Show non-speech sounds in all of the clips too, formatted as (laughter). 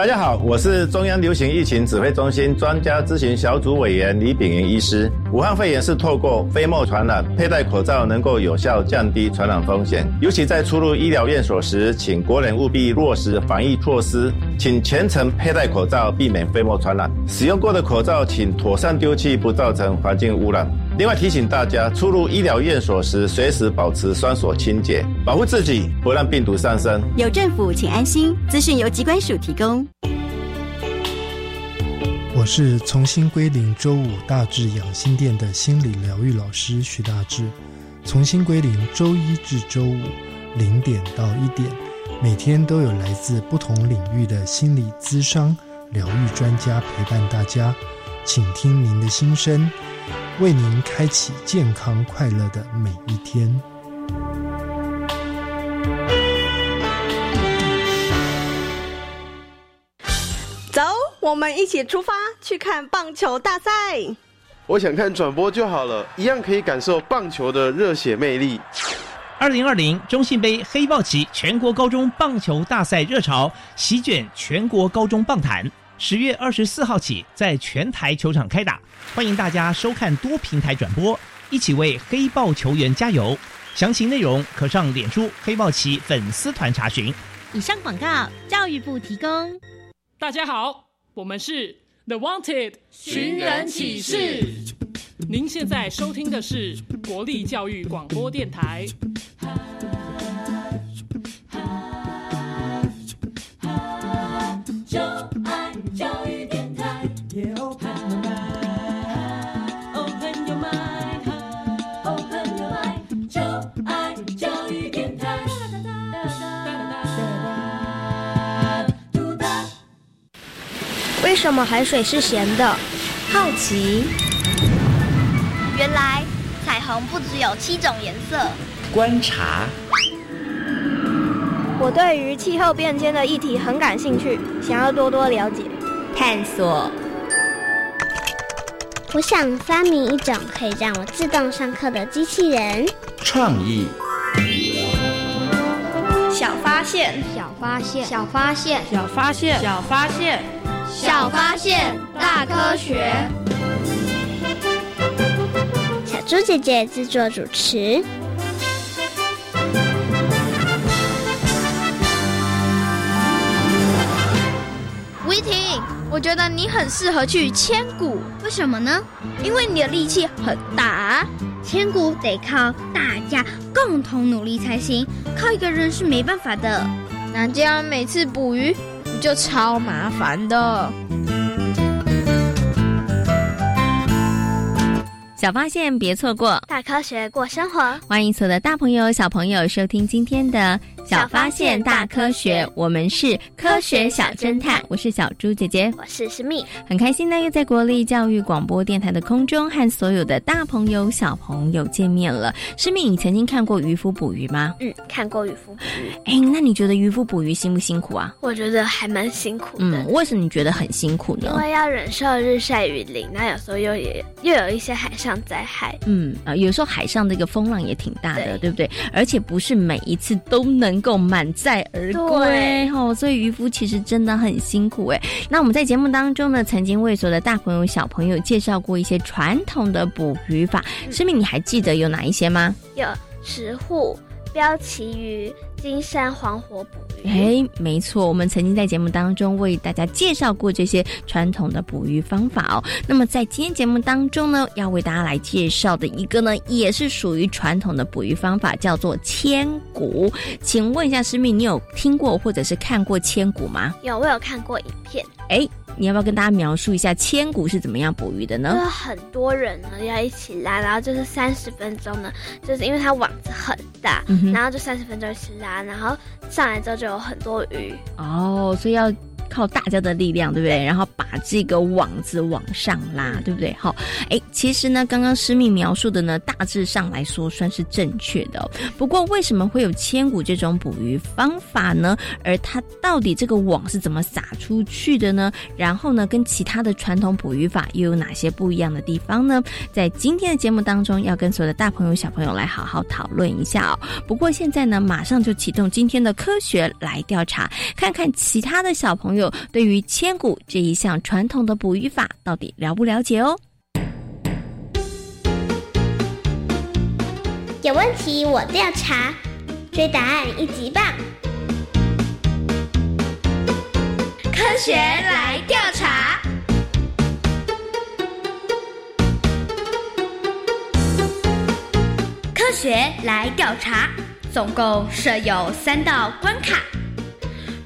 大家好，我是中央流行疫情指挥中心专家咨询小组委员李炳云医师。武汉肺炎是透过飞沫传染，佩戴口罩能够有效降低传染风险。尤其在出入医疗院所时，请国人务必落实防疫措施，请全程佩戴口罩，避免飞沫传染。使用过的口罩请妥善丢弃，不造成环境污染。另外提醒大家，出入医疗院所时，随时保持双手清洁，保护自己，不让病毒上升。有政府，请安心。资讯由机关署提供。我是重新归零周五大智养心殿的心理疗愈老师徐大志。重新归零周一至周五零点到一点，每天都有来自不同领域的心理咨商疗愈专家陪伴大家，请听您的心声，为您开启健康快乐的每一天。走，我们一起出发去看棒球大赛。我想看转播就好了，一样可以感受棒球的热血魅力。二零二零中信杯黑豹旗全国高中棒球大赛热潮席卷全国高中棒坛，十月二十四号起在全台球场开打，欢迎大家收看多平台转播，一起为黑豹球员加油。详情内容可上脸书黑豹旗粉丝团查询。以上广告，教育部提供。大家好，我们是 The Wanted 寻人启事。您现在收听的是国立教育广播电台。就爱教育电台。Open your mind，Open your mind，就爱教育电台。为什么海水是咸的？好奇。原来彩虹不只有七种颜色。观察。我对于气候变迁的议题很感兴趣，想要多多了解。探索。我想发明一种可以让我自动上课的机器人。创意。小发现，小发现，小发现，小发现，小发现，小发现，大科学。小猪姐姐制作主持。我觉得你很适合去千古。为什么呢？因为你的力气很大。千古得靠大家共同努力才行，靠一个人是没办法的。那这样每次捕鱼不就超麻烦的？小发现别错过，大科学过生活。欢迎所有的大朋友、小朋友收听今天的《小发现大科学》，我们是科学小侦探，我是小猪姐姐，我是思密，很开心呢，又在国立教育广播电台的空中和所有的大朋友、小朋友见面了。思密，你曾经看过渔夫捕鱼吗？嗯，看过渔夫捕鱼。哎，那你觉得渔夫捕鱼辛不辛苦啊？我觉得还蛮辛苦的。嗯，为什么你觉得很辛苦呢？因为要忍受日晒雨淋，那有时候又也又有一些海上灾害。嗯啊，有时候海上的一个风浪也挺大的，对,对不对？而且不是每一次都能够满载而归哦，所以渔夫其实真的很辛苦哎。那我们在节目当中呢，曾经为所有的大朋友、小朋友介绍过一些传统的捕鱼法，师妹你还记得有哪一些吗？有石沪、标旗鱼。金山黄火捕鱼，哎，没错，我们曾经在节目当中为大家介绍过这些传统的捕鱼方法哦。那么在今天节目当中呢，要为大家来介绍的一个呢，也是属于传统的捕鱼方法，叫做千古。请问一下，师妹，你有听过或者是看过千古吗？有，我有看过影片。哎，你要不要跟大家描述一下千古是怎么样捕鱼的呢？就是很多人呢要一起拉，然后就是三十分钟呢，就是因为它网子很大，嗯、然后就三十分钟一起拉，然后上来之后就有很多鱼。哦，所以要靠大家的力量，对不对？然后把这个网子往上拉，对不对？好，哎，其实呢，刚刚师密描述的呢，大致上来说算是正确的、哦。不过，为什么会有千古这种捕鱼方法呢？而它到底这个网是怎么撒出去的呢？然后呢，跟其他的传统捕鱼法又有哪些不一样的地方呢？在今天的节目当中，要跟所有的大朋友、小朋友来好好讨论一下哦。不过现在呢，马上就启动今天的科学来调查，看看其他的小朋友。友对于千古这一项传统的捕鱼法到底了不了解哦？有问题我调查，追答案一级棒。科学来调查。科学来调查，总共设有三道关卡，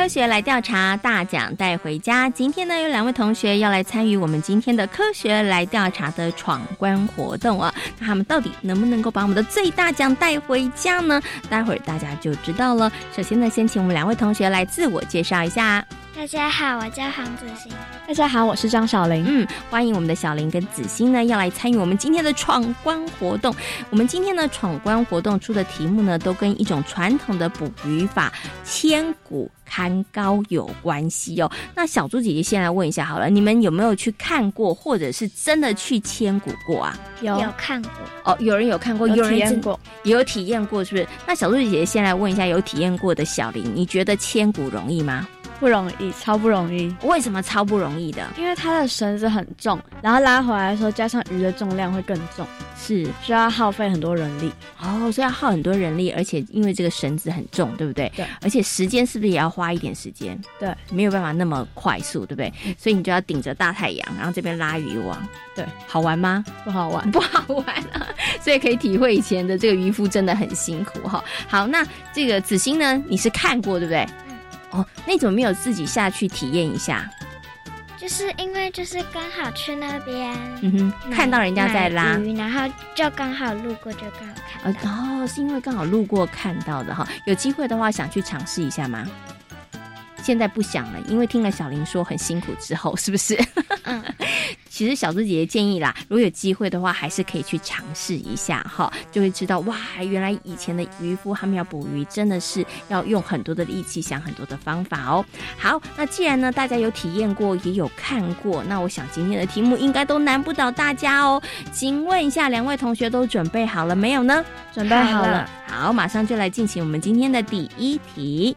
科学来调查，大奖带回家。今天呢，有两位同学要来参与我们今天的科学来调查的闯关活动啊。那他们到底能不能够把我们的最大奖带回家呢？待会儿大家就知道了。首先呢，先请我们两位同学来自我介绍一下。大家好，我叫黄子欣。大家好，我是张小玲。嗯，欢迎我们的小玲跟子欣呢，要来参与我们今天的闯关活动。我们今天呢，闯关活动出的题目呢，都跟一种传统的捕鱼法——千古看高有关系哦。那小猪姐姐先来问一下好了，你们有没有去看过，或者是真的去千古过啊？有有看过哦，有人有看过，有人真体验过，也有体验过，是不是？那小猪姐姐先来问一下，有体验过的小玲，你觉得千古容易吗？不容易，超不容易。为什么超不容易的？因为它的绳子很重，然后拉回来的时候，加上鱼的重量会更重，是需要耗费很多人力。哦，所以要耗很多人力，而且因为这个绳子很重，对不对？对。而且时间是不是也要花一点时间？对，没有办法那么快速，对不对？所以你就要顶着大太阳，然后这边拉渔网。对，好玩吗？不好玩，(laughs) 不好玩啊！所以可以体会以前的这个渔夫真的很辛苦哈。好，那这个子欣呢？你是看过对不对？哦，那你怎么没有自己下去体验一下？就是因为就是刚好去那边，嗯哼，看到人家在拉鱼，然后就刚好路过，就刚好看到。哦，是因为刚好路过看到的哈。有机会的话，想去尝试一下吗？现在不想了，因为听了小林说很辛苦之后，是不是？嗯，(laughs) 其实小猪姐姐建议啦，如果有机会的话，还是可以去尝试一下哈，就会知道哇，原来以前的渔夫他们要捕鱼，真的是要用很多的力气，想很多的方法哦。好，那既然呢大家有体验过，也有看过，那我想今天的题目应该都难不倒大家哦。请问一下，两位同学都准备好了没有呢？准备好了。好，马上就来进行我们今天的第一题。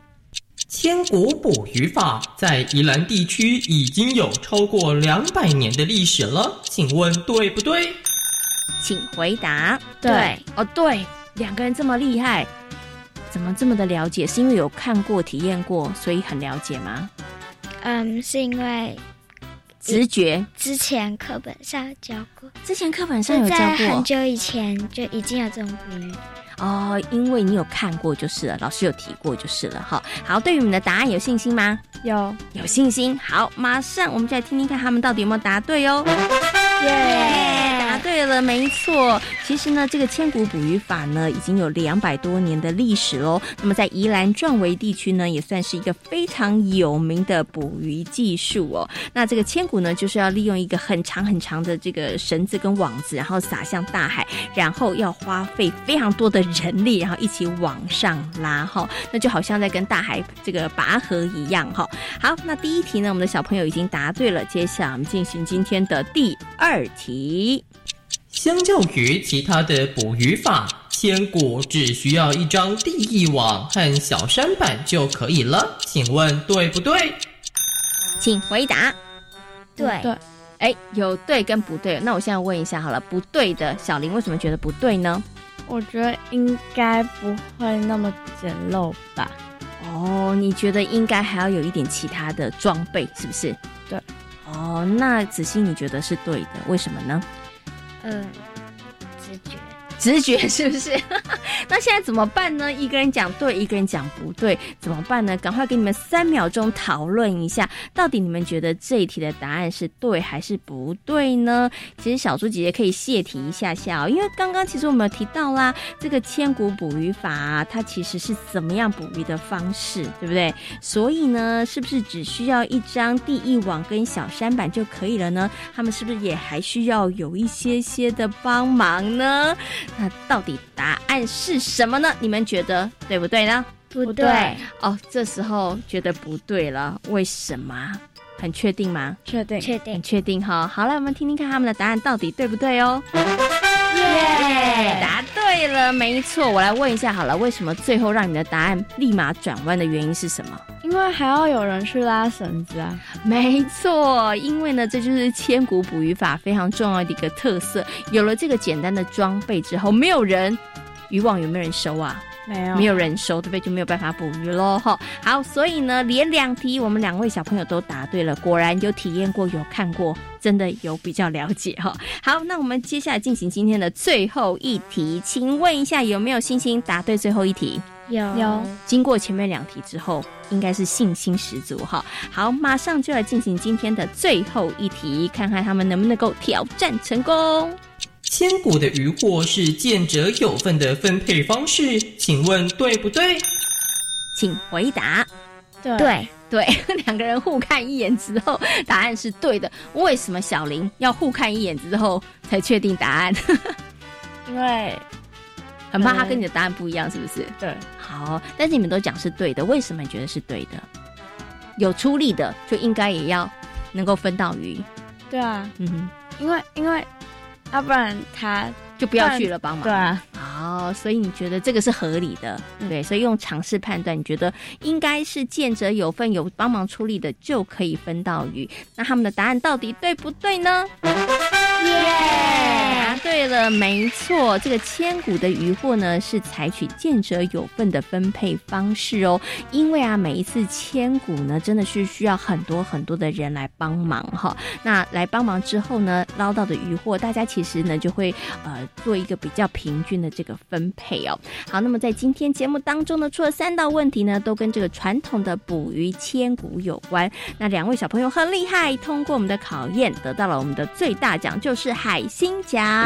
千古捕鱼法在宜兰地区已经有超过两百年的历史了，请问对不对？请回答。对，哦，对，两个人这么厉害，怎么这么的了解？是因为有看过、体验过，所以很了解吗？嗯，是因为直觉。之前课本上教过，之前课本上有教在过很。久以前就已经有这种捕鱼。哦，因为你有看过就是了，老师有提过就是了哈。好，对于你们的答案有信心吗？有，有信心。好，马上我们就来听听看他们到底有没有答对哦。耶答对了，没错。其实呢，这个千古捕鱼法呢，已经有两百多年的历史喽。那么在宜兰壮围地区呢，也算是一个非常有名的捕鱼技术哦。那这个千古呢，就是要利用一个很长很长的这个绳子跟网子，然后撒向大海，然后要花费非常多的人力，然后一起往上拉哈。那就好像在跟大海这个拔河一样哈。好，那第一题呢，我们的小朋友已经答对了。接下来我们进行今天的第二题。相较于其他的捕鱼法，千古只需要一张地一网和小山板就可以了，请问对不对？请回答。对对，哎，有对跟不对。那我现在问一下好了，不对的小林为什么觉得不对呢？我觉得应该不会那么简陋吧？哦，你觉得应该还要有一点其他的装备，是不是？对。哦，那子欣你觉得是对的，为什么呢？嗯，直觉。是不是？(laughs) 那现在怎么办呢？一个人讲对，一个人讲不对，怎么办呢？赶快给你们三秒钟讨论一下，到底你们觉得这一题的答案是对还是不对呢？其实小猪姐姐可以泄题一下下哦，因为刚刚其实我们有提到啦，这个千古捕鱼法、它其实是怎么样捕鱼的方式，对不对？所以呢，是不是只需要一张地一网跟小山板就可以了呢？他们是不是也还需要有一些些的帮忙呢？那到底答案是什么呢？你们觉得对不对呢？不对哦，这时候觉得不对了，为什么？很确定吗？确定，确定很，确定哈。好了，我们听听看他们的答案到底对不对哦。耶！答对了，没错。我来问一下好了，为什么最后让你的答案立马转弯的原因是什么？因为还要有人去拉绳子啊。没错，因为呢，这就是千古捕鱼法非常重要的一个特色。有了这个简单的装备之后，没有人渔网有没有人收啊？没有，没有人收，对不对？就没有办法捕鱼喽。哈，好，所以呢，连两题我们两位小朋友都答对了，果然有体验过，有看过，真的有比较了解哈。好，那我们接下来进行今天的最后一题，请问一下有没有信心答对最后一题？有有，经过前面两题之后，应该是信心十足哈。好，马上就来进行今天的最后一题，看看他们能不能够挑战成功。千古的渔获是见者有份的分配方式，请问对不对？请回答。对对，对，(laughs) 两个人互看一眼之后，答案是对的。为什么小林要互看一眼之后才确定答案？(laughs) 因为很怕他跟你的答案不一样，是不是？对，好，但是你们都讲是对的，为什么你觉得是对的？有出力的就应该也要能够分到鱼，对啊，嗯哼，因为因为要不然他就不要去了帮忙。对啊，好，所以你觉得这个是合理的，对，所以用尝试判断，你觉得应该是见者有份，有帮忙出力的就可以分到鱼。那他们的答案到底对不对呢？对了，没错，这个千古的渔获呢是采取见者有份的分配方式哦。因为啊，每一次千古呢，真的是需要很多很多的人来帮忙哈。那来帮忙之后呢，捞到的渔获，大家其实呢就会呃做一个比较平均的这个分配哦。好，那么在今天节目当中呢，出了三道问题呢，都跟这个传统的捕鱼千古有关。那两位小朋友很厉害，通过我们的考验，得到了我们的最大奖，就是海星奖。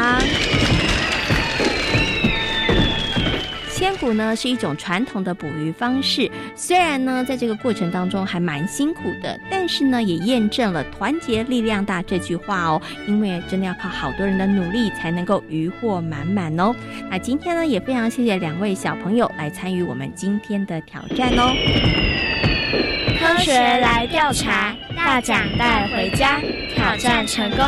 千古呢是一种传统的捕鱼方式，虽然呢在这个过程当中还蛮辛苦的，但是呢也验证了“团结力量大”这句话哦。因为真的要靠好多人的努力才能够渔获满满哦。那今天呢也非常谢谢两位小朋友来参与我们今天的挑战哦。科学来调查，大奖带回家，挑战成功。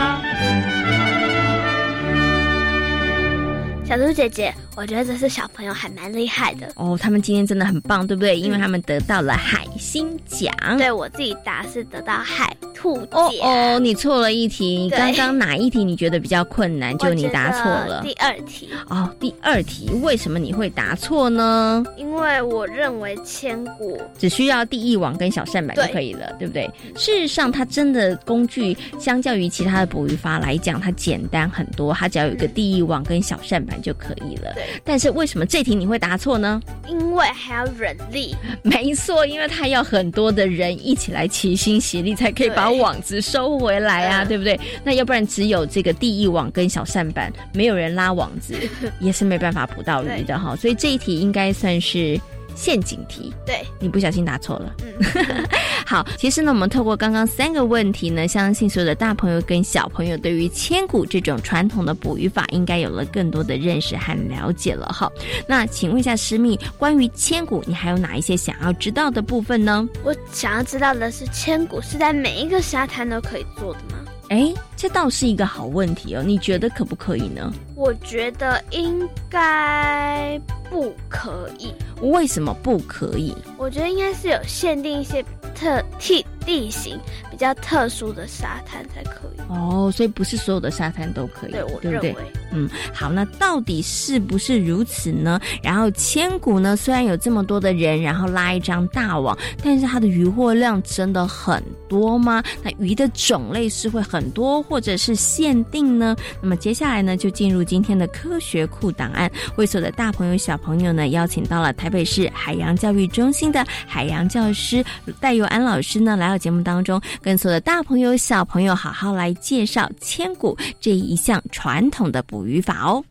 小兔姐姐，我觉得这是小朋友还蛮厉害的。哦，他们今天真的很棒，对不对？因为他们得到了海星奖。对我自己答是得到海兔哦奖。哦，你错了一题。刚刚哪一题你觉得比较困难？就你答错了。第二题，哦，第二题为什么你会答错呢？因为我认为千古只需要第一网跟小扇板就可以了，对不对？事实上，它真的工具相较于其他的捕鱼法来讲，它简单很多，它只要有一个第一网跟小扇板就可以了。对，但是为什么这题你会答错呢？因为还要人力，没错，因为他要很多的人一起来齐心协力，才可以把网子收回来啊，嗯对不对？那要不然只有这个地翼网跟小扇板，没有人拉网子，(laughs) 也是没办法捕到鱼的哈。所以这一题应该算是陷阱题。对，你不小心答错了。嗯，(laughs) 好，其实呢，我们透过刚刚三个问题呢，相信所有的大朋友跟小朋友对于千古这种传统的捕鱼法，应该有了更多的认识和了解了哈。那请问一下师密，关于千古，你还有哪一些想要知道的部分呢？我想要知道的是，千古是在每一个沙滩都可以做的吗？哎，这倒是一个好问题哦，你觉得可不可以呢？我觉得应该不可以。为什么不可以？我觉得应该是有限定一些特地地形比较特殊的沙滩才可以。哦，所以不是所有的沙滩都可以，对我对不对认为？嗯，好，那到底是不是如此呢？然后千古呢，虽然有这么多的人，然后拉一张大网，但是它的渔获量真的很多吗？那鱼的种类是会很多或者是限定呢？那么接下来呢，就进入今天的科学库档案，为所有的大朋友小朋友呢，邀请到了台北市海洋教育中心的海洋教师戴佑安老师呢，来到节目当中，跟所有的大朋友小朋友好好来介绍千古这一项传统的捕鱼法哦。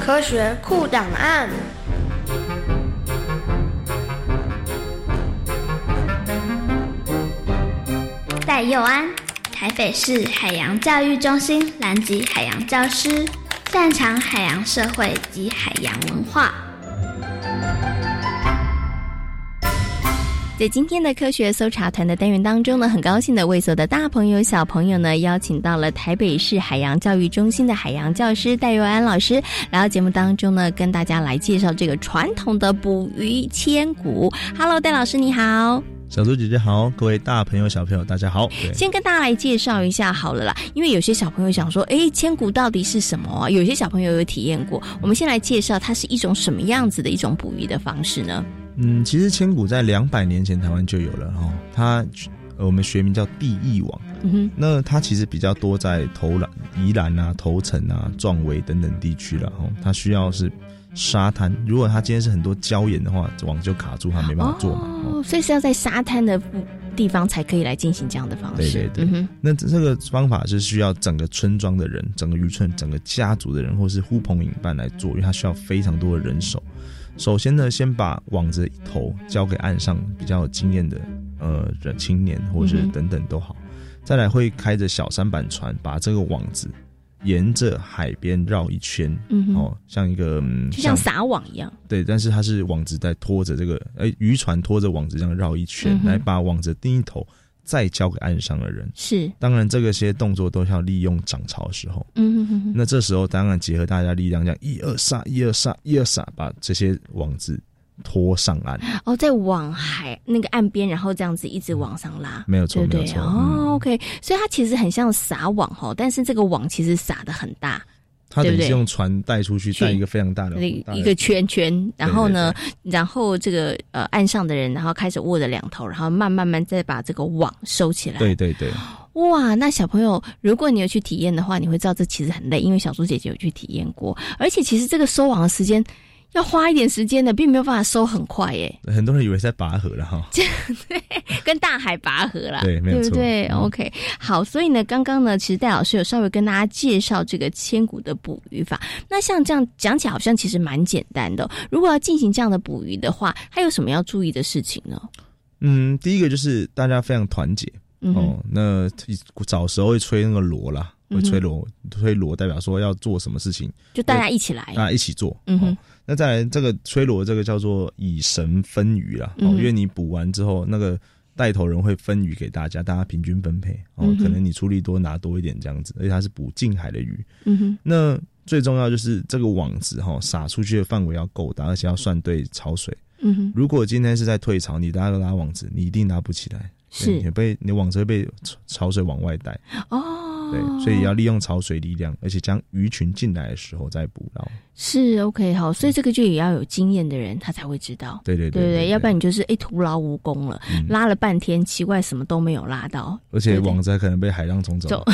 科学库档案。戴佑安，台北市海洋教育中心南极海洋教师，擅长海洋社会及海洋文化。在今天的科学搜查团的单元当中呢，很高兴的为所有的大朋友小朋友呢，邀请到了台北市海洋教育中心的海洋教师戴佑安老师来到节目当中呢，跟大家来介绍这个传统的捕鱼千古。Hello，戴老师你好。小猪姐姐好，各位大朋友小朋友大家好。先跟大家来介绍一下好了啦，因为有些小朋友想说，诶，千古到底是什么啊？有些小朋友有体验过，我们先来介绍它是一种什么样子的一种捕鱼的方式呢？嗯，其实千古在两百年前台湾就有了哦，它呃我们学名叫地翼网。嗯哼，那它其实比较多在投篮、宜兰啊、头城啊、壮围等等地区了哦。它需要是沙滩，如果它今天是很多礁岩的话，网就卡住，它没办法做嘛。哦，所以是要在沙滩的地方才可以来进行这样的方式。对对对，嗯，那这个方法是需要整个村庄的人、整个渔村、整个家族的人，或是呼朋引伴来做，因为它需要非常多的人手。首先呢，先把网子一头交给岸上比较有经验的呃人青年，或者是等等都好。再来会开着小舢板船，把这个网子沿着海边绕一圈，哦，像一个嗯就像撒网一样。对，但是它是网子在拖着这个，哎，渔船拖着网子这样绕一圈，嗯来把网子另一头，再交给岸上的人。是，当然这个些动作都要利用涨潮的时候。嗯哼哼哼，那这时候当然结合大家力量，这样一二撒，一二撒，一二撒，把这些网子拖上岸。哦，在往海那个岸边，然后这样子一直往上拉，没有错对对？没有？错哦、嗯。O k 所以它其实很像撒网哈，但是这个网其实撒的很大，它等于是对不对？用船带出去，带一个非常大的一个圈圈，然后呢，对然后这个呃岸上的人，然后开始握着两头，然后慢慢慢再把这个网收起来。对对对，哇，那小朋友，如果你有去体验的话，你会知道这其实很累，因为小猪姐姐有去体验过，而且其实这个收网的时间要花一点时间的，并没有办法收很快耶，很多人以为在拔河了哈。(laughs) 跟大海拔河啦，对没有错不对、嗯 o k 好，所以呢，刚刚呢，其实戴老师有稍微跟大家介绍这个千古的捕鱼法。那像这样讲起来，好像其实蛮简单的哦、如果要进行这样的捕鱼的话，还有什么要注意的事情呢？嗯，第一个就是大家非常团结、嗯哦。那早时候会吹那个锣啦，会吹锣，吹锣代表说要做什么事情，就大家一起来大家一起做。嗯那再来这个吹锣，这个叫做以神分鱼啦。哦，因为你补完之后，那个带头人会分鱼给大家，大家平均分配。哦，可能你出力多拿多一点这样子，而且它是捕近海的鱼。嗯哼，那最重要就是这个网子哈、撒出去的范围要够大，而且要算对潮水。嗯哼，如果今天是在退潮，你大家都拉网子，你一定拉不起来，是被你网子会被潮潮水往外带。哦，对，所以要利用潮水力量，而且将鱼群进来的时候再捕捞。是 OK 好，所以这个就也要有经验的人，他才会知道。对对对对要不然你就是哎徒劳无功了，嗯拉了半天，奇怪什么都没有拉到，而且网子还可能被海浪冲走。走，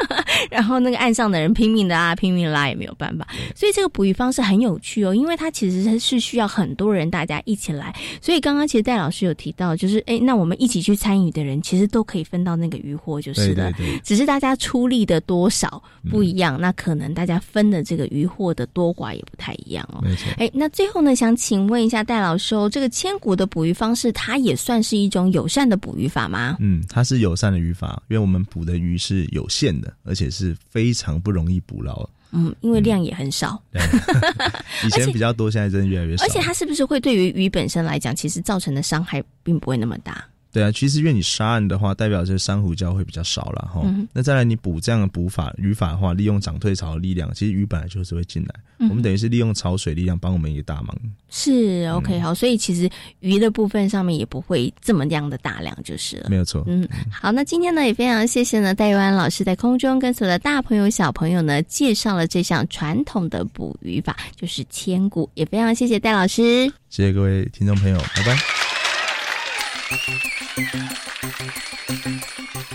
(laughs) 然后那个岸上的人拼命的拉，拼命地拉也没有办法。所以这个捕鱼方式很有趣哦，因为它其实是需要很多人大家一起来。所以刚刚其实戴老师有提到，就是哎，那我们一起去参与的人，其实都可以分到那个渔获就是了。对对对只是大家出力的多少不一样，那可能大家分的这个渔获的多寡也不太一样哦。没错。哎，那最后呢，想请问一下戴老师哦，这个千古的捕鱼方式，它也算是一种友善的捕鱼法吗？嗯，它是友善的渔法，因为我们捕的鱼是有限的，而且是非常不容易捕捞。嗯，因为量也很少。(laughs) 以前比较多，现在真的越来越少。而且它是不是会对于鱼本身来讲，其实造成的伤害并不会那么大？对啊，其实因为你沙岸的话，代表这珊瑚礁会比较少了哈。嗯那再来你补这样的补法渔法的话，利用涨退潮的力量，其实鱼本来就是会进来。嗯我们等于是利用潮水力量帮我们一个大忙。是 OK 好，所以其实鱼的部分上面也不会这么样的大量就是了。没有错。嗯，好，那今天呢也非常谢谢呢戴玉安老师在空中跟所有的大朋友小朋友呢介绍了这项传统的捕鱼法，就是千古，也非常谢谢戴老师。谢谢各位听众朋友，拜拜。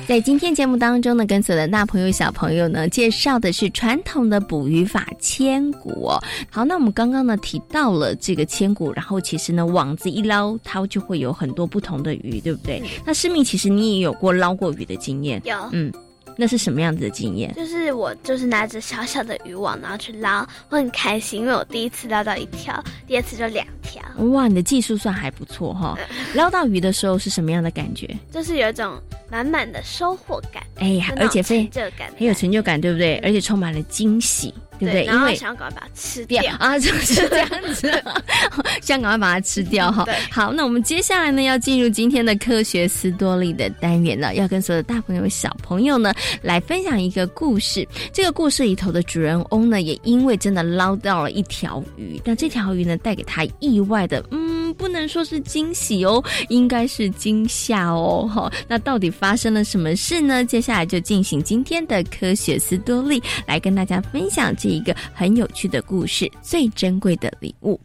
在今天节目当中呢，跟所有的大朋友小朋友呢介绍的是传统的捕鱼法千古哦。好，那我们刚刚呢提到了这个千古，然后其实呢网子一捞，它就会有很多不同的鱼，对不对？那诗敏，其实你也有过捞过鱼的经验，有嗯，那是什么样子的经验？就是我就是拿着小小的渔网，然后去捞，我很开心，因为我第一次捞到一条，第二次就两条，哇，你的技术算还不错哈、捞到鱼的时候是什么样的感觉？(laughs) 就是有一种满满的收获感，哎呀而且非成就感，很有成就感，对不对？而且充满了惊喜，对不对？然因为后想要赶快把它吃掉啊，就是这样子，(laughs) 想赶快把它吃掉哈。好，那我们接下来呢，要进入今天的科学斯多利的单元了，要跟所有的大朋友、小朋友呢来分享一个故事。这个故事里头的主人翁呢，也因为真的捞到了一条鱼，但这条鱼呢，带给他意外的，嗯，不能说是惊喜哦，应该是惊吓哦。哈，那到底发生了什么事呢？接下来就进行今天的科学斯多利，来跟大家分享这一个很有趣的故事——最珍贵的礼物。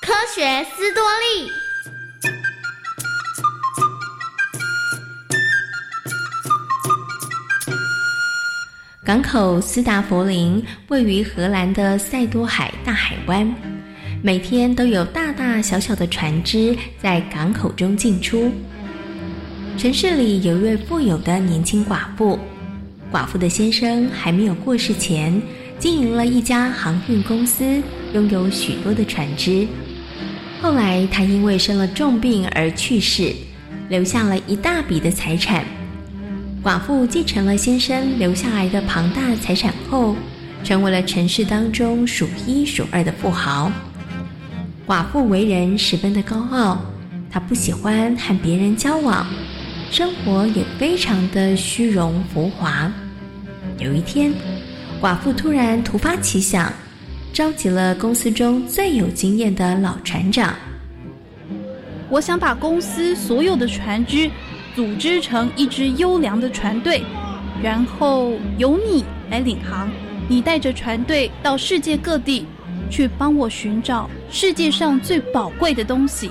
科学斯多利。港口斯达佛林位于荷兰的塞多海大海湾，每天都有大大小小的船只在港口中进出。城市里有一位富有的年轻寡妇，寡妇的先生还没有过世前，经营了一家航运公司，拥有许多的船只。后来他因为生了重病而去世，留下了一大笔的财产。寡妇继承了先生留下来的庞大财产后，成为了城市当中数一数二的富豪。寡妇为人十分的高傲，她不喜欢和别人交往，生活也非常的虚荣浮华。有一天，寡妇突然突发奇想，召集了公司中最有经验的老船长。我想把公司所有的船只组织成一支优良的船队，然后由你来领航。你带着船队到世界各地，去帮我寻找世界上最宝贵的东西，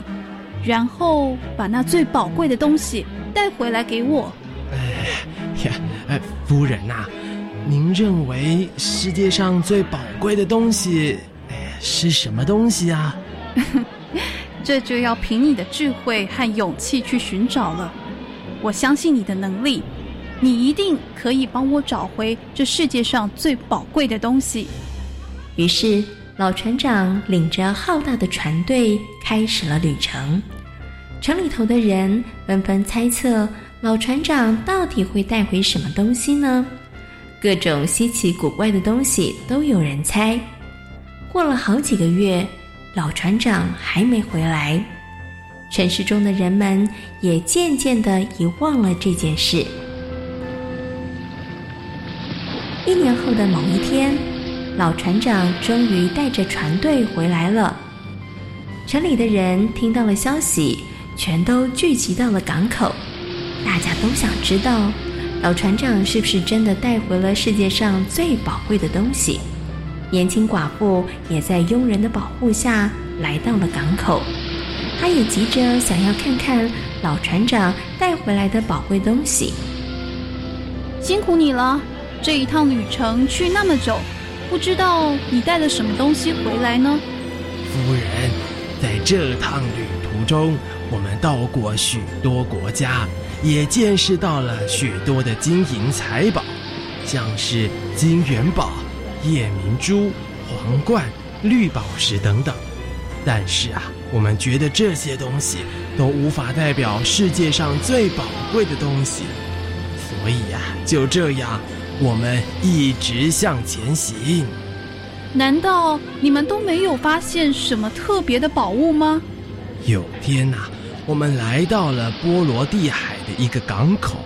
然后把那最宝贵的东西带回来给我。呀，哎，夫人呐、您认为世界上最宝贵的东西，哎，是什么东西啊？(laughs) 这就要凭你的智慧和勇气去寻找了。我相信你的能力，你一定可以帮我找回这世界上最宝贵的东西。于是，老船长领着浩大的船队开始了旅程。城里头的人纷纷猜测，老船长到底会带回什么东西呢？各种稀奇古怪的东西都有人猜。过了好几个月，老船长还没回来，城市中的人们也渐渐的遗忘了这件事。一年后的某一天，老船长终于带着船队回来了。城里的人听到了消息，全都聚集到了港口，大家都想知道老船长是不是真的带回了世界上最宝贵的东西。年轻寡妇也在佣人的保护下来到了港口，她也急着想要看看老船长带回来的宝贵东西。辛苦你了，这一趟旅程去那么久，不知道你带了什么东西回来呢？夫人，在这趟旅途中，我们到过许多国家，也见识到了许多的金银财宝，像是金元宝、夜明珠、皇冠、绿宝石等等。但是啊，我们觉得这些东西都无法代表世界上最宝贵的东西，所以呀、就这样，我们一直向前行。难道你们都没有发现什么特别的宝物吗？有天呐、我们来到了波罗的海的一个港口，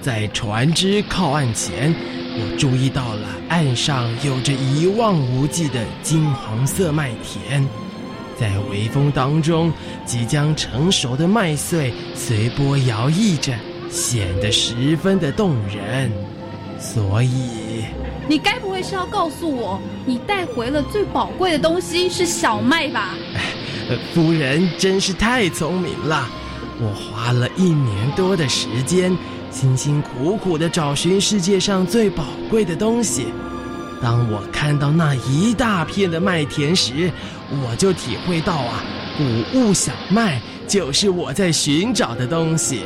在船只靠岸前，我注意到了岸上有着一望无际的金黄色麦田，在微风当中，即将成熟的麦穗随波摇曳着，显得十分的动人。所以，你该不会是要告诉我，你带回了最宝贵的东西是小麦吧？呃 (laughs) (laughs) 夫人真是太聪明了。我花了一年多的时间，辛辛苦苦的找寻世界上最宝贵的东西。当我看到那一大片的麦田时，我就体会到啊，谷物小麦就是我在寻找的东西。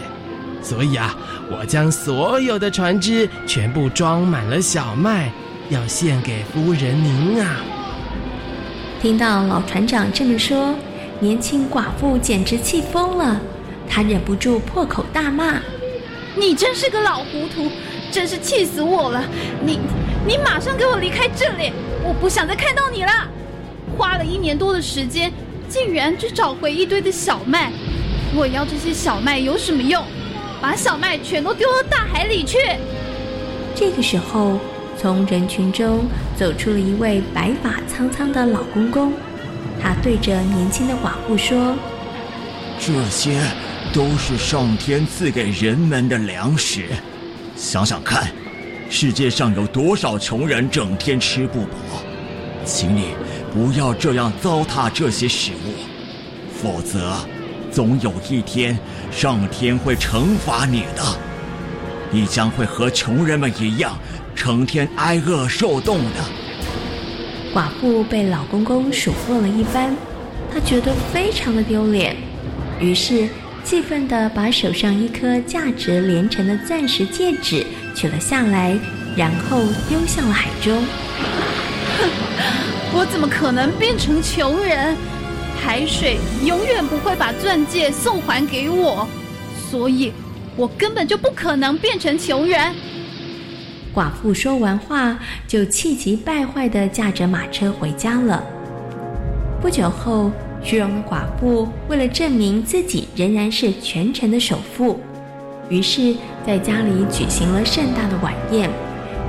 所以啊，我将所有的船只全部装满了小麦，要献给夫人您啊。听到老船长这么说，年轻寡妇简直气疯了，她忍不住破口大骂：“你真是个老糊涂，真是气死我了！你，你马上给我离开这里，我不想再看到你了。花了一年多的时间，竟然只找回一堆的小麦，我要这些小麦有什么用？把小麦全都丢到大海里去！”这个时候，从人群中走出了一位白发苍苍的老公公，他对着年轻的寡妇说：“这些都是上天赐给人们的粮食。想想看，世界上有多少穷人整天吃不饱？请你不要这样糟蹋这些食物，否则，总有一天上天会惩罚你的。你将会和穷人们一样，成天挨饿受冻的。”寡妇被老公公数落了一番，她觉得非常的丢脸，于是气愤地把手上一颗价值连城的钻石戒指取了下来，然后丢向了海中。哼 (laughs) 我怎么可能变成穷人？海水永远不会把钻戒送还给我，所以我根本就不可能变成穷人。寡妇说完话，就气急败坏地驾着马车回家了。不久后，虚荣的寡妇为了证明自己仍然是全城的首富，于是在家里举行了盛大的晚宴，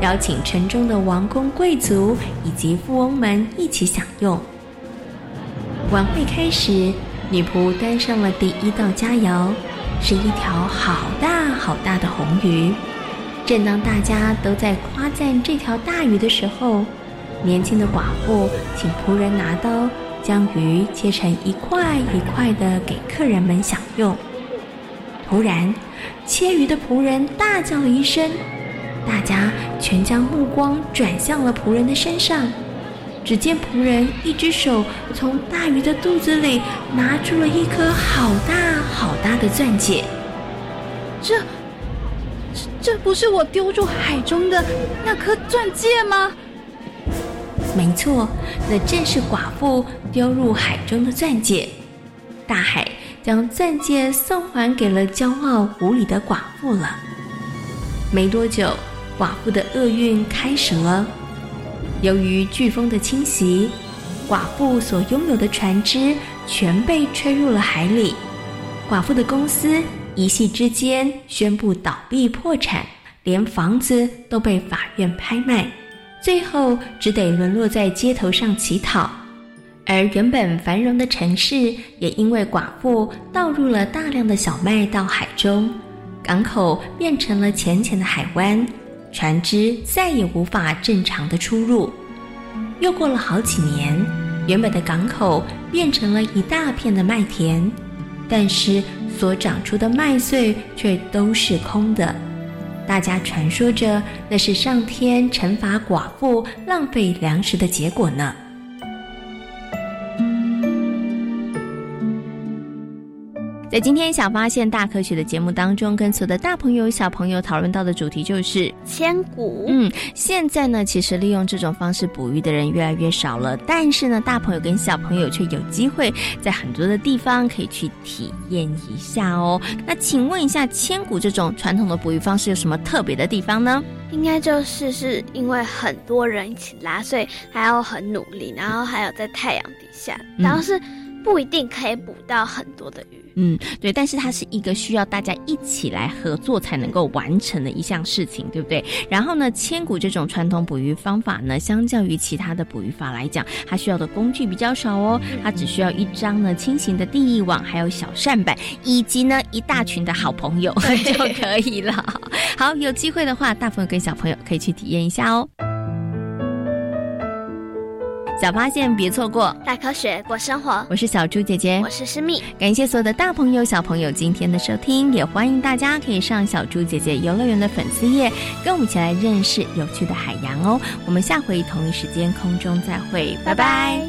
邀请城中的王公贵族以及富翁们一起享用。晚会开始，女仆端上了第一道佳肴，是一条好大好大的红鱼。正当大家都在夸赞这条大鱼的时候，年轻的寡妇请仆人拿刀将鱼切成一块一块的给客人们享用。突然，切鱼的仆人大叫了一声，大家全将目光转向了仆人的身上。只见仆人一只手从大鱼的肚子里拿出了一颗好大好大的钻戒。这。这不是我丢入海中的那颗钻戒吗？没错，那正是寡妇丢入海中的钻戒。大海将钻戒送还给了骄傲无礼的寡妇了。没多久，寡妇的厄运开始了。由于飓风的侵袭，寡妇所拥有的船只全被吹入了海里。寡妇的公司。一夕之间宣布倒闭破产，连房子都被法院拍卖，最后只得沦落在街头上乞讨。而原本繁荣的城市也因为寡妇倒入了大量的小麦到海中，港口变成了浅浅的海湾，船只再也无法正常的出入。又过了好几年，原本的港口变成了一大片的麦田，但是。所长出的麦穗却都是空的，大家传说着那是上天惩罚寡妇浪费粮食的结果呢。在今天《小发现大科学》的节目当中，跟所有的大朋友、小朋友讨论到的主题就是千古。嗯，现在呢，其实利用这种方式捕鱼的人越来越少了，但是呢，大朋友跟小朋友却有机会在很多的地方可以去体验一下哦。那请问一下，千古这种传统的捕鱼方式有什么特别的地方呢？应该就是是因为很多人一起拉，所以还要很努力，然后还有在太阳底下，嗯然后是不一定可以捕到很多的鱼。嗯，对，但是它是一个需要大家一起来合作才能够完成的一项事情，对不对？然后呢，千古这种传统捕鱼方法呢，相较于其他的捕鱼法来讲，它需要的工具比较少哦，它只需要一张呢轻型的地翼网，还有小扇板，以及呢一大群的好朋友 (laughs) 就可以了。好，有机会的话，大朋友跟小朋友可以去体验一下哦。小发现别错过，大科学过生活，我是小猪姐姐，我是诗密。感谢所有的大朋友、小朋友今天的收听，也欢迎大家可以上小猪姐姐游乐园的粉丝页，跟我们一起来认识有趣的海洋哦。我们下回同一时间空中再会，拜拜